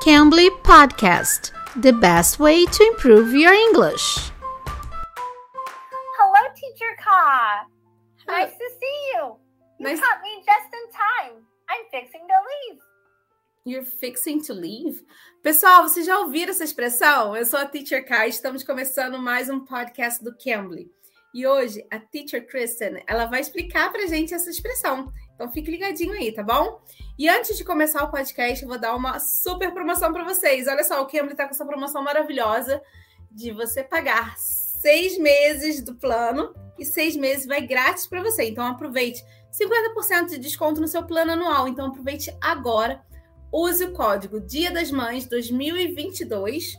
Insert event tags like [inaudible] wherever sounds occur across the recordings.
Cambly Podcast, the best way to improve your English. Hello, Teacher Ka. Nice to see you. You Nice- caught me just in time. I'm fixing to leave. You're fixing to leave? Pessoal, vocês já ouviram essa expressão? Eu sou a Teacher Kai, estamos começando mais um podcast do Cambly. E hoje a Teacher Kristen, ela vai explicar pra gente essa expressão. Então fique ligadinho aí, tá bom? E antes de começar o podcast, eu vou dar uma super promoção para vocês. Olha só, o Cambly tá com essa promoção maravilhosa de você pagar seis meses do plano e seis meses vai grátis para você. Então aproveite 50% de desconto no seu plano anual. Então aproveite agora. Use o código Dia das Mães 2022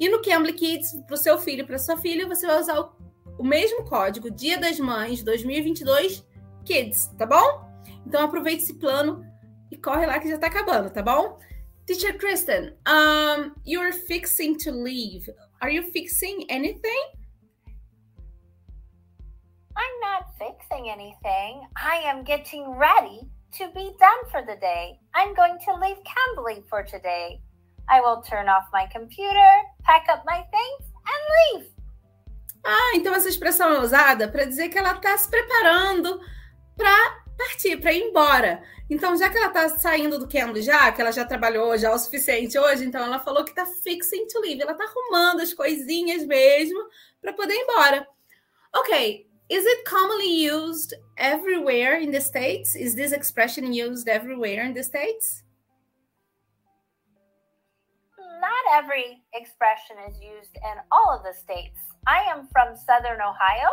e no Cambly Kids para o seu filho, para sua filha, você vai usar o, o mesmo código Dia das Mães 2022 Kids, tá bom? Então aproveite esse plano e corre lá que já tá acabando, tá bom? Teacher Kristen, um, you're fixing to leave. Are you fixing anything? I'm not fixing anything. I am getting ready to be done for the day. I'm going to leave Cambly for today. I will turn off my computer, pack up my things, and leave. Ah, então essa expressão é usada para dizer que ela está se preparando para ir embora. Então, já que ela está saindo do Cambly já, que ela já trabalhou já o suficiente hoje, então ela falou que está fixing to leave. Ela está arrumando as coisinhas mesmo para poder ir embora. Ok, is it commonly used everywhere in the States? Is this expression used everywhere in the States? Not every expression is used in all of the states. I am from Southern Ohio,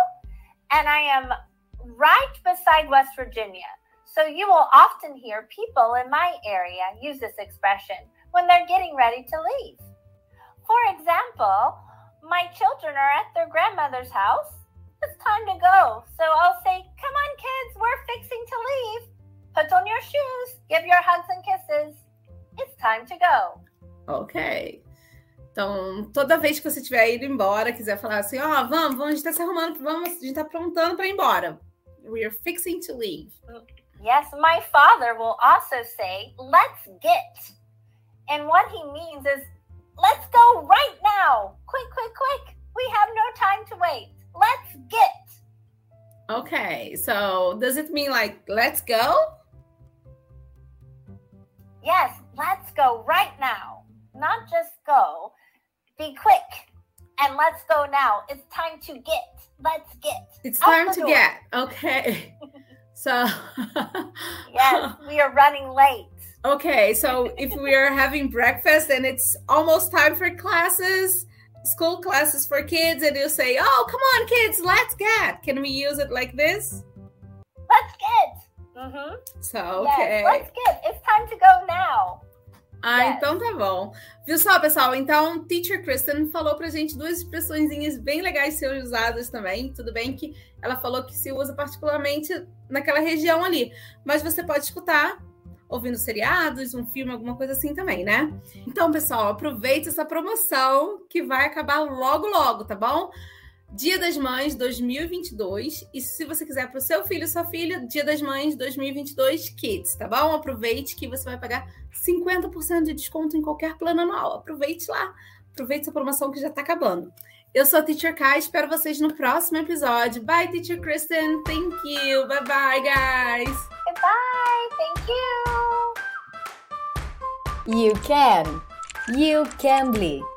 and I am right beside West Virginia. So you will often hear people in my area use this expression when they're getting ready to leave. For example, my children are at their grandmother's house. It's time to go. So I'll say, Come on, kids, we're fixing to leave. Put on your shoes, give your hugs and kisses. It's time to go. Ok. Então, toda vez que você tiver ido embora, quiser falar assim, ó, vamos, vamos, a gente tá se arrumando, vamos, a gente tá aprontando para ir embora. We are fixing to leave. Mm. Yes, my father will also say, let's get. And what he means is, let's go right now. Quick, quick, quick. We have no time to wait. Let's get. Okay, so does it mean like let's go? Yes, let's go right now. Not just go. Be quick. And let's go now. It's time to get. Let's get. It's time to door. get. Okay. [laughs] So Yes, we are running late. Okay, so if we are having breakfast and it's almost time for classes, school classes for kids, and you say, "Oh, come on, kids, let's get." Can we use it like this? Let's get. Mm-hmm. So, Yes, okay. let's get. It's time to go now. Ah, Yes. então tá bom. Viu só, pessoal? Então, Teacher Kristen falou pra gente duas expressõezinhas bem legais serem usadas também. Tudo bem que ela falou que se usa particularmente naquela região ali. Mas você pode escutar ouvindo seriados, um filme, alguma coisa assim também, né? Então, pessoal, aproveite essa promoção que vai acabar logo, logo, tá bom? Dia das Mães 2022. E se você quiser para o seu filho, sua filha, Dia das Mães 2022 Kids, tá bom? Aproveite que você vai pagar 50% de desconto em qualquer plano anual. Aproveite lá. Aproveite essa promoção que já tá acabando. Eu sou a Teacher Kai, espero vocês no próximo episódio. Bye, Teacher Kristen. Thank you. Bye bye, guys. Goodbye. Thank you. You can. You can be.